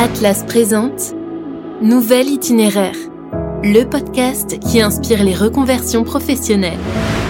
Atlas présente Nouvel itinéraire, le podcast qui inspire les reconversions professionnelles.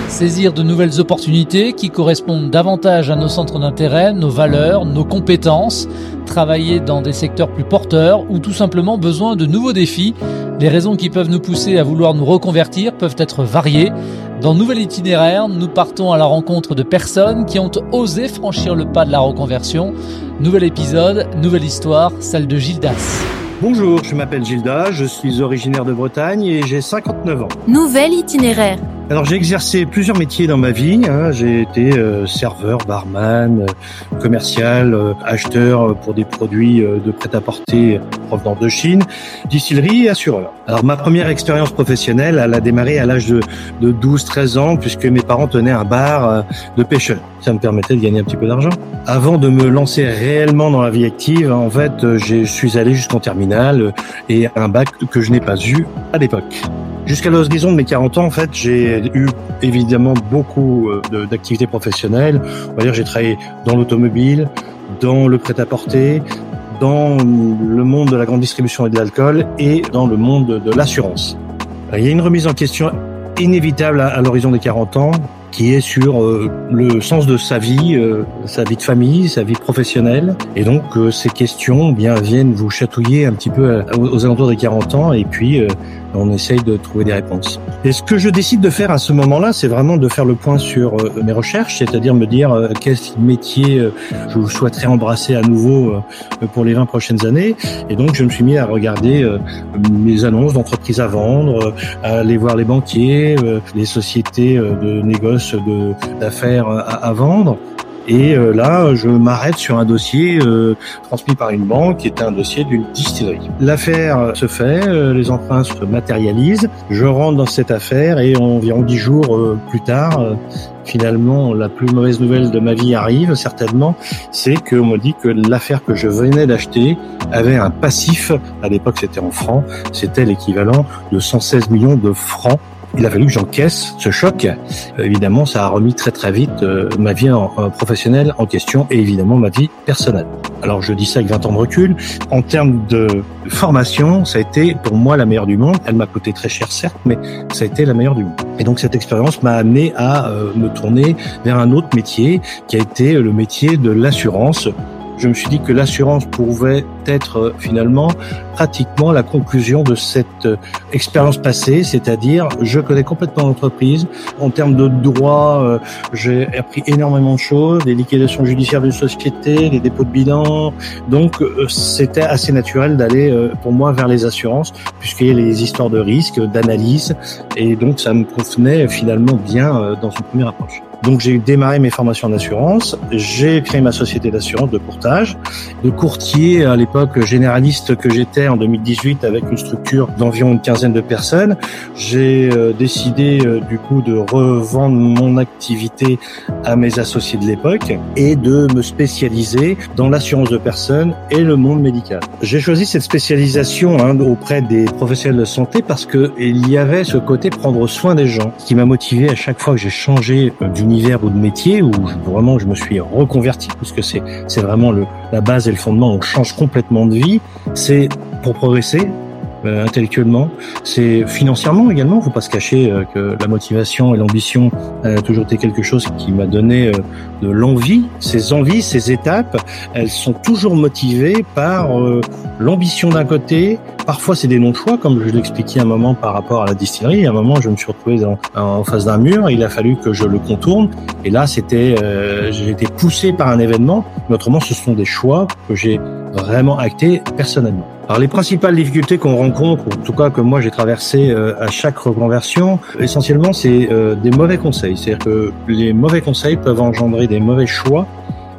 Saisir de nouvelles opportunités qui correspondent davantage à nos centres d'intérêt, nos valeurs, nos compétences, travailler dans des secteurs plus porteurs ou tout simplement besoin de nouveaux défis. Les raisons qui peuvent nous pousser à vouloir nous reconvertir peuvent être variées. Dans Nouvel Itinéraire, nous partons à la rencontre de personnes qui ont osé franchir le pas de la reconversion. Nouvel épisode, nouvelle histoire, celle de Gildas. Bonjour, je m'appelle Gildas, je suis originaire de Bretagne et j'ai 59 ans. Nouvel itinéraire. Alors j'ai exercé plusieurs métiers dans ma vie. Hein. J'ai été euh, serveur, barman, euh, commercial, euh, acheteur pour des produits de prêt-à-porter provenant de Chine, distillerie et assureur. Alors ma première expérience professionnelle, elle a démarré à l'âge de, de 12-13 ans puisque mes parents tenaient un bar de pêcheurs. Ça me permettait de gagner un petit peu d'argent. Avant de me lancer réellement dans la vie active, en fait, je suis allé jusqu'en terminale et un bac que je n'ai pas eu à l'époque. Jusqu'à l'horizon de mes 40 ans, en fait, j'ai eu évidemment beaucoup euh, d'activités professionnelles. On va dire, j'ai travaillé dans l'automobile, dans le prêt-à-porter, dans le monde de la grande distribution et de l'alcool et dans le monde de l'assurance. Il y a une remise en question inévitable à, l'horizon des 40 ans qui est sur euh, le sens de sa vie, euh, sa vie de famille, sa vie professionnelle. Et donc ces questions bien viennent vous chatouiller un petit peu aux alentours des 40 ans et puis on essaye de trouver des réponses. Et ce que je décide de faire à ce moment-là, c'est vraiment de faire le point sur euh, mes recherches, c'est-à-dire me dire euh, quel métier euh, je souhaiterais embrasser à nouveau pour les 20 prochaines années. Et donc, je me suis mis à regarder mes annonces d'entreprises à vendre, à aller voir les banquiers, les sociétés de négoce d'affaires à, à vendre. Et euh, là, je m'arrête sur un dossier euh, transmis par une banque qui était un dossier d'une distillerie. L'affaire se fait, euh, les emprunts se matérialisent. Je rentre dans cette affaire et environ dix jours plus tard, finalement, la plus mauvaise nouvelle de ma vie arrive, certainement, c'est qu'on me dit que l'affaire que je venais d'acheter avait un passif, à l'époque c'était en francs, c'était l'équivalent de 116 millions de francs il a fallu que j'encaisse ce choc. Euh, évidemment, ça a remis très très vite euh, ma vie professionnelle en question et évidemment ma vie personnelle. Alors je dis ça avec 20 ans de recul. En termes de formation, ça a été pour moi la meilleure du monde. Elle m'a coûté très cher certes, mais ça a été la meilleure du monde. Et donc cette expérience m'a amené à euh, me tourner vers un autre métier qui a été le métier de l'assurance je me suis dit que l'assurance pouvait être euh, finalement pratiquement la conclusion de cette euh, expérience passée, c'est-à-dire je connais complètement l'entreprise. En termes de droit, euh, j'ai appris énormément de choses, les liquidations judiciaires d'une société, les dépôts de bilan. Donc c'était assez naturel d'aller pour moi vers les assurances, puisqu'il y a les histoires de risque, d'analyse, et donc ça me convenait finalement bien dans une première approche. Donc j'ai démarré mes formations d'assurance, j'ai créé ma société d'assurance de courtage, de courtier à l'époque généraliste que j'étais en 2018 avec une structure d'environ une quinzaine de personnes. J'ai euh, décidé euh, du coup de revendre mon activité à mes associés de l'époque et de me spécialiser dans l'assurance de personnes et le monde médical. J'ai choisi cette spécialisation hein, auprès des professionnels de santé parce que il y avait ce côté prendre soin des gens qui m'a motivé à chaque fois que j'ai changé euh, ou de métier où vraiment je me suis reconverti parce que c'est c'est vraiment le, la base et le fondement. On change complètement de vie. C'est pour progresser, euh, intellectuellement, c'est financièrement également. Faut pas se cacher euh, que la motivation et l'ambition a toujours été quelque chose qui m'a donné euh, de l'envie. Ces envies, ces étapes, elles sont toujours motivées par l'ambition d'un côté. Parfois, c'est des non-choix, comme je l'expliquais un moment par rapport à la distillerie. À un moment, je me suis retrouvé dans, en face d'un mur. Il a fallu que je le contourne. Et là, c'était, j'ai été poussé par un événement. Mais autrement, ce sont des choix que j'ai vraiment actés personnellement. Alors les principales difficultés qu'on rencontre, ou en tout cas que moi j'ai traversé euh, à chaque reconversion, essentiellement c'est euh, des mauvais conseils. C'est-à-dire que les mauvais conseils peuvent engendrer des mauvais choix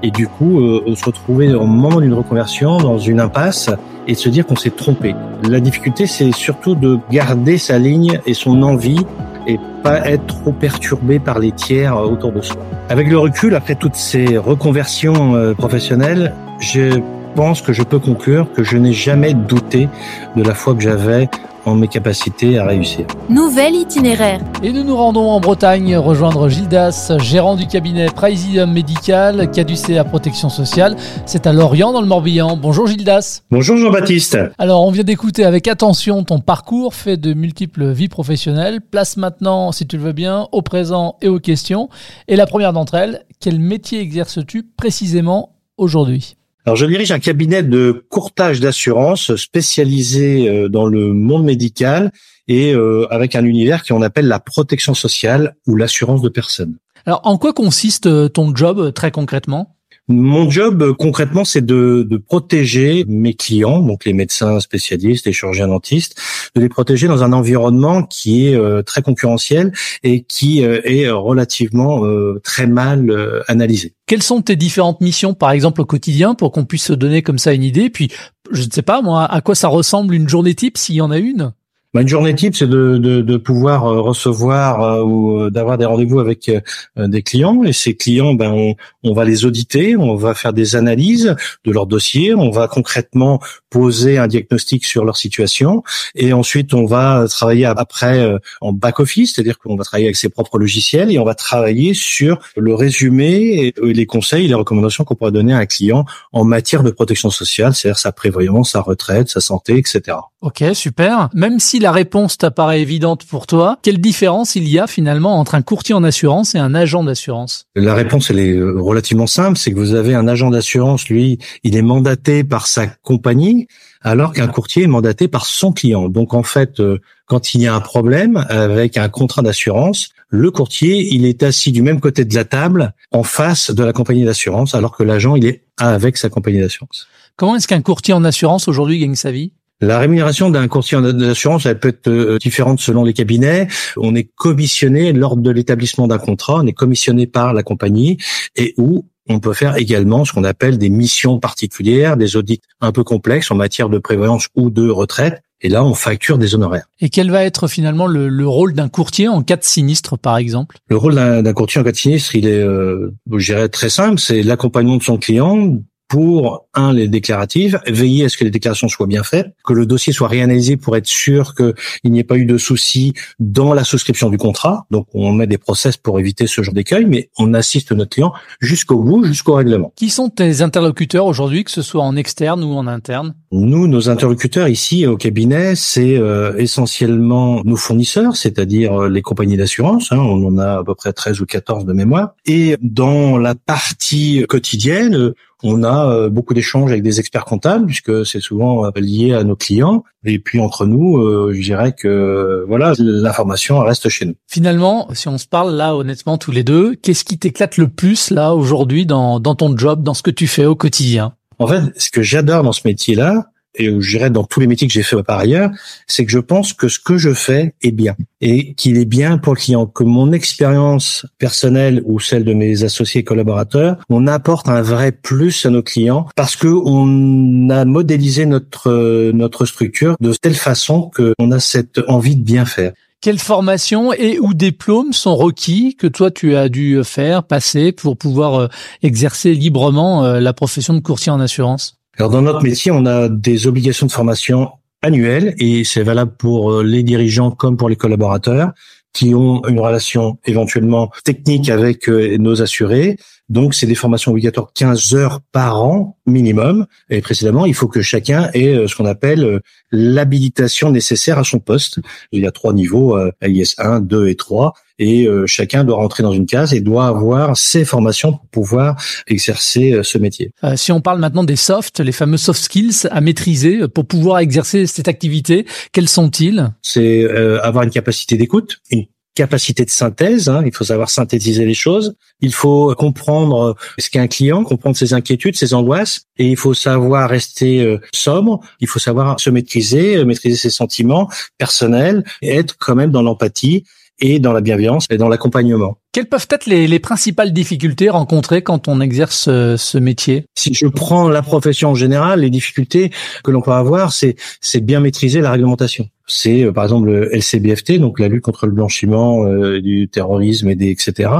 et du coup euh, se retrouver au moment d'une reconversion dans une impasse et se dire qu'on s'est trompé. La difficulté c'est surtout de garder sa ligne et son envie et pas être trop perturbé par les tiers autour de soi. Avec le recul, après toutes ces reconversions professionnelles, j'ai pense que je peux conclure que je n'ai jamais douté de la foi que j'avais en mes capacités à réussir. Nouvel itinéraire. Et nous nous rendons en Bretagne rejoindre Gildas, gérant du cabinet Praesidium Médical, caducé à protection sociale. C'est à Lorient dans le Morbihan. Bonjour Gildas. Bonjour Jean-Baptiste. Alors on vient d'écouter avec attention ton parcours fait de multiples vies professionnelles. Place maintenant, si tu le veux bien, au présent et aux questions. Et la première d'entre elles, quel métier exerces-tu précisément aujourd'hui? Alors, je dirige un cabinet de courtage d'assurance spécialisé euh, dans le monde médical et euh, avec un univers qu'on appelle la protection sociale ou l'assurance de personnes. Alors, en quoi consiste euh, ton job très concrètement? Mon job concrètement, c'est de, protéger mes clients, donc les médecins spécialistes, les chirurgiens dentistes, de les protéger dans un environnement qui est très concurrentiel et qui est relativement très mal analysé. Quelles sont tes différentes missions, par exemple, au quotidien, pour qu'on puisse se donner comme ça une idée? Puis, je ne sais pas, moi, à quoi ça ressemble une journée type, s'il y en a une? Bah, une journée type, c'est de, de, de, pouvoir euh, recevoir euh, ou euh, d'avoir des rendez-vous avec des clients. Et ces clients, ben, on, on, va les auditer, on va faire des analyses de leur dossier, on va concrètement poser un diagnostic sur leur situation, et ensuite on va travailler après en back office, c'est-à-dire qu'on va travailler avec ses propres logiciels et on va travailler sur le résumé et les conseils, les recommandations qu'on pourrait donner à un client en matière de protection sociale, c'est-à-dire sa prévoyance, sa retraite, sa santé, etc. Ok, super. Même si la réponse t'apparaît évidente pour toi, quelle différence il y a finalement entre un courtier en assurance et un agent d'assurance? La réponse, elle est euh, relativement simple. C'est que vous avez un agent d'assurance, lui, il est mandaté par sa compagnie, alors qu'un courtier est mandaté par son client. Donc en fait, euh, quand il y a un problème avec un contrat d'assurance, le courtier, il est assis du même côté de la table, en face de la compagnie d'assurance, alors que l'agent, il est avec sa compagnie d'assurance. Comment est-ce qu'un courtier en assurance aujourd'hui gagne sa vie? La rémunération d'un courtier d'assurance, elle peut être euh, différente selon les cabinets. On est commissionné lors de l'établissement d'un contrat, on est commissionné par la compagnie et où on peut faire également ce qu'on appelle des missions particulières, des audits un peu complexes en matière de prévoyance ou de retraite. Et là, on facture des honoraires. Et quel va être finalement le, rôle d'un courtier en cas de sinistre, par exemple? Le rôle d'un courtier en cas de sinistre, il est, euh, je dirais, très simple. C'est l'accompagnement de son client pour un les déclaratifs, veiller à ce que les déclarations soient bien faites, que le dossier soit réanalysé pour être sûr qu'il n'y ait pas eu de soucis dans la souscription du contrat. Donc on met des process pour éviter ce genre d'écueil, mais on assiste notre client jusqu'au bout, jusqu'au règlement. Qui sont tes interlocuteurs aujourd'hui, que ce soit en externe ou en interne? Nous, nos interlocuteurs ici au cabinet, c'est euh, essentiellement nos fournisseurs, c'est-à-dire euh, les compagnies d'assurance. Hein, on en a à peu près 13 ou 14 de mémoire. Et dans la partie quotidienne, on a euh, beaucoup d'échanges avec des experts comptables puisque c'est souvent euh, lié à nos clients. Et puis entre nous, euh, je dirais que voilà, l'information reste chez nous. Finalement, si on se parle là honnêtement tous les deux, qu'est-ce qui t'éclate le plus là aujourd'hui dans, dans ton job, dans ce que tu fais au quotidien? En fait, ce que j'adore dans ce métier-là, et je dirais dans tous les métiers que j'ai fait par ailleurs, c'est que je pense que ce que je fais est bien et qu'il est bien pour le client, que mon expérience personnelle ou celle de mes associés collaborateurs, on apporte un vrai plus à nos clients parce que on a modélisé notre notre structure de telle façon qu'on a cette envie de bien faire. Quelles formations et ou diplômes sont requis que toi tu as dû faire, passer pour pouvoir euh, exercer librement euh, la profession de courtier en assurance? Alors dans notre métier, on a des obligations de formation annuelles et c'est valable pour euh, les dirigeants comme pour les collaborateurs qui ont une relation éventuellement technique avec euh, nos assurés. Donc, c'est des formations obligatoires 15 heures par an minimum. Et précédemment, il faut que chacun ait euh, ce qu'on appelle l'habilitation nécessaire à son poste. Il y a trois niveaux, AIS 1, 2 et 3 et euh, chacun doit rentrer dans une case et doit avoir ses formations pour pouvoir exercer euh, ce métier. Euh, si on parle maintenant des soft, les fameux soft skills à maîtriser pour pouvoir exercer cette activité, quels sont-ils? C'est avoir une capacité d'écoute, une capacité de synthèse. Hein, il faut savoir synthétiser les choses. Il faut comprendre ce qu'est un client, comprendre ses inquiétudes, ses angoisses, et il faut savoir rester sobre. Il faut savoir se maîtriser, maîtriser ses sentiments personnels, être quand même dans l'empathie et dans la bienveillance et dans l'accompagnement. Quelles peuvent être les, les, principales difficultés rencontrées quand on exerce euh, ce métier? Si je prends la profession en général, les difficultés que l'on peut avoir, c'est bien maîtriser la réglementation. C'est euh, par exemple le LCBFT, donc la lutte contre le blanchiment euh, du terrorisme et des etc.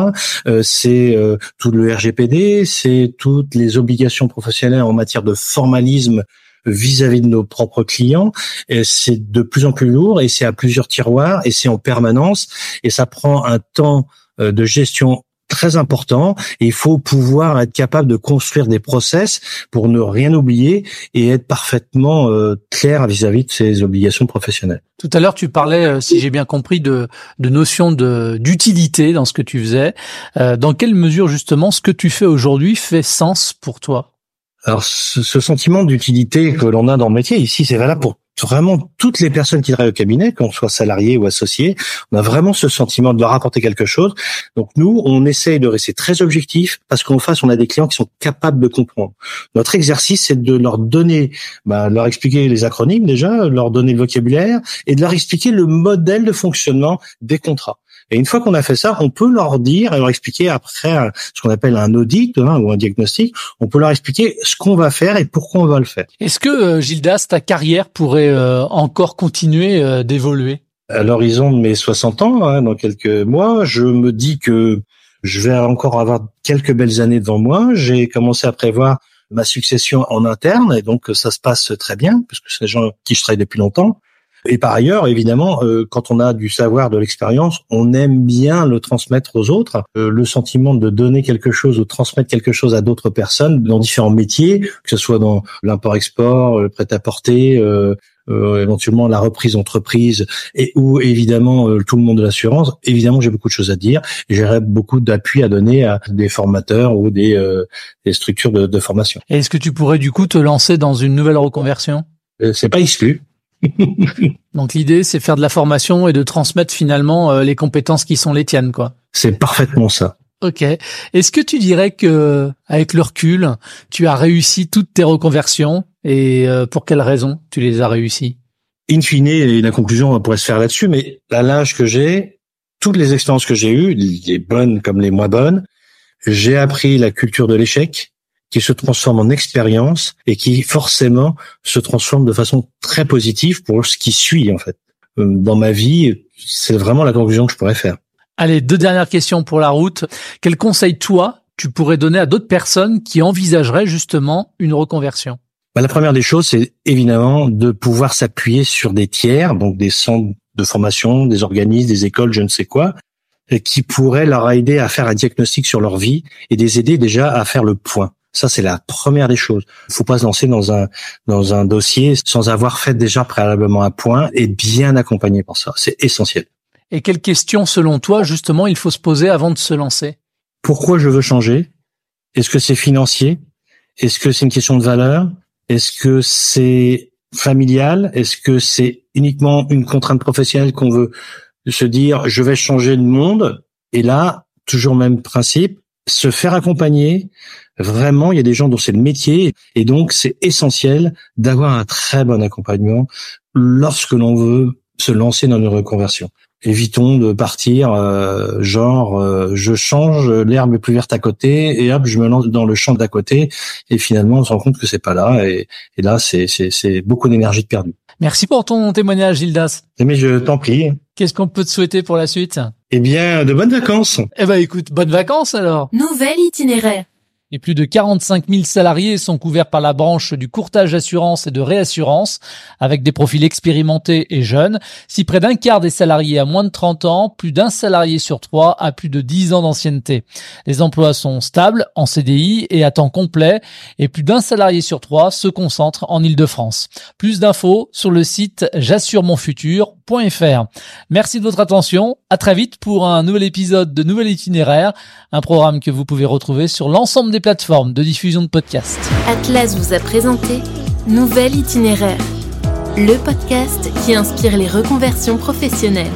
c'est tout le RGPD, c'est toutes les obligations professionnelles en matière de formalisme vis-à-vis de nos propres clients. C'est de plus en plus lourd et c'est à plusieurs tiroirs et c'est en permanence et ça prend un temps euh, de gestion très important il faut pouvoir être capable de construire des process pour ne rien oublier et être parfaitement euh, clair vis-à-vis de ses obligations professionnelles. Tout à l'heure, tu parlais, euh, si j'ai bien compris, de, de notion de d'utilité dans ce que tu faisais. dans quelle mesure justement ce que tu fais aujourd'hui fait sens pour toi? Alors, ce, sentiment d'utilité que l'on a dans le métier, ici, c'est valable pour vraiment toutes les personnes qui travaillent au cabinet, qu'on soit salariés ou associés, on a vraiment ce sentiment de leur apporter quelque chose. Donc nous, on essaye de rester très objectif parce qu'en face, on a des clients qui sont capables de comprendre. Notre exercice, c'est de leur donner, bah, leur expliquer les acronymes déjà, leur donner le vocabulaire et de leur expliquer le modèle de fonctionnement des contrats. Et une fois qu'on a fait ça, on peut leur dire et leur expliquer après ce qu'on appelle un audit hein, ou un diagnostic. On peut leur expliquer ce qu'on va faire et pourquoi on va le faire. Est-ce que euh, Gildas, ta carrière pourrait euh, encore continuer euh, d'évoluer? À l'horizon de mes 60 ans, hein, dans quelques mois, je me dis que je vais encore avoir quelques belles années devant moi. J'ai commencé à prévoir ma succession en interne et donc ça se passe très bien puisque c'est des gens qui je travaille depuis longtemps. Et par ailleurs, évidemment, euh, quand on a du savoir, de l'expérience, on aime bien le transmettre aux autres. Euh, le sentiment de donner quelque chose ou transmettre quelque chose à d'autres personnes dans différents métiers, que ce soit dans l'import-export, le prêt-à-porter, euh, éventuellement la reprise d'entreprise et ou évidemment tout le monde de l'assurance. Évidemment, j'ai beaucoup de choses à dire et j'aurais beaucoup d'appui à donner à des formateurs ou des, des structures de, de formation. Est-ce que tu pourrais du coup te lancer dans une nouvelle reconversion? C'est pas exclu. Donc l'idée, c'est faire de la formation et de transmettre finalement euh, les compétences qui sont les tiennes, quoi. C'est parfaitement ça. Ok. Est-ce que tu dirais que, avec le recul, tu as réussi toutes tes reconversions et euh, pour quelles raisons tu les as réussies? In fine, et la conclusion on pourrait se faire là-dessus, mais à l'âge que j'ai, toutes les expériences que j'ai eues, les bonnes comme les moins bonnes, j'ai appris la culture de l'échec, qui se transforme en expérience et qui forcément se transforme de façon très positive pour ce qui suit en fait. Euh, dans ma vie, c'est vraiment la conclusion que je pourrais faire. Allez, deux dernières questions pour la route. Quel conseil toi tu pourrais donner à d'autres personnes qui envisageraient justement une reconversion? Bah, La première des choses, c'est évidemment de pouvoir s'appuyer sur des tiers, donc des centres de formation, des organismes, des écoles, je ne sais quoi, qui pourraient leur aider à faire un diagnostic sur leur vie et les aider déjà à faire le point. Ça, c'est la première des choses. Il faut pas se lancer dans un dans un dossier sans avoir fait déjà préalablement un point et bien accompagné pour ça. C'est essentiel. Et quelles questions, selon toi, justement, il faut se poser avant de se lancer? Pourquoi je veux changer? Est-ce que c'est financier? Est-ce que c'est une question de valeur? Est-ce que c'est familial? Est-ce que c'est uniquement une contrainte professionnelle qu'on veut se dire je vais changer le monde? Et là, toujours même principe, se faire accompagner. Vraiment, il y a des gens dont c'est le métier et donc c'est essentiel d'avoir un très bon accompagnement lorsque l'on veut se lancer dans une reconversion. Évitons de partir euh, genre euh, je change l'herbe est plus verte à côté et hop je me lance dans le champ d'à côté et finalement on se rend compte que c'est pas là et, là c'est beaucoup d'énergie de perdu. Merci pour ton témoignage Gildas. Mais je t'en prie. Qu'est-ce qu'on peut te souhaiter pour la suite? Eh bien, de bonnes vacances. Eh ben, écoute, bonnes vacances alors. Nouvel itinéraire et plus de 45 000 salariés sont couverts par la branche du courtage d'assurance et de réassurance, avec des profils expérimentés et jeunes. Si près d'un quart des salariés a moins de 30 ans, plus d'un salarié sur trois a plus de 10 ans d'ancienneté. Les emplois sont stables, en CDI et à temps complet, et plus d'un salarié sur trois se concentre en Ile-de-France. Plus d'infos sur le site j'assuremonfutur.fr. Merci de votre attention. À très vite pour un nouvel épisode de Nouvel Itinéraire, un programme que vous pouvez retrouver sur l'ensemble de diffusion de podcasts. Atlas vous a présenté Nouvel itinéraire, le podcast qui inspire les reconversions professionnelles.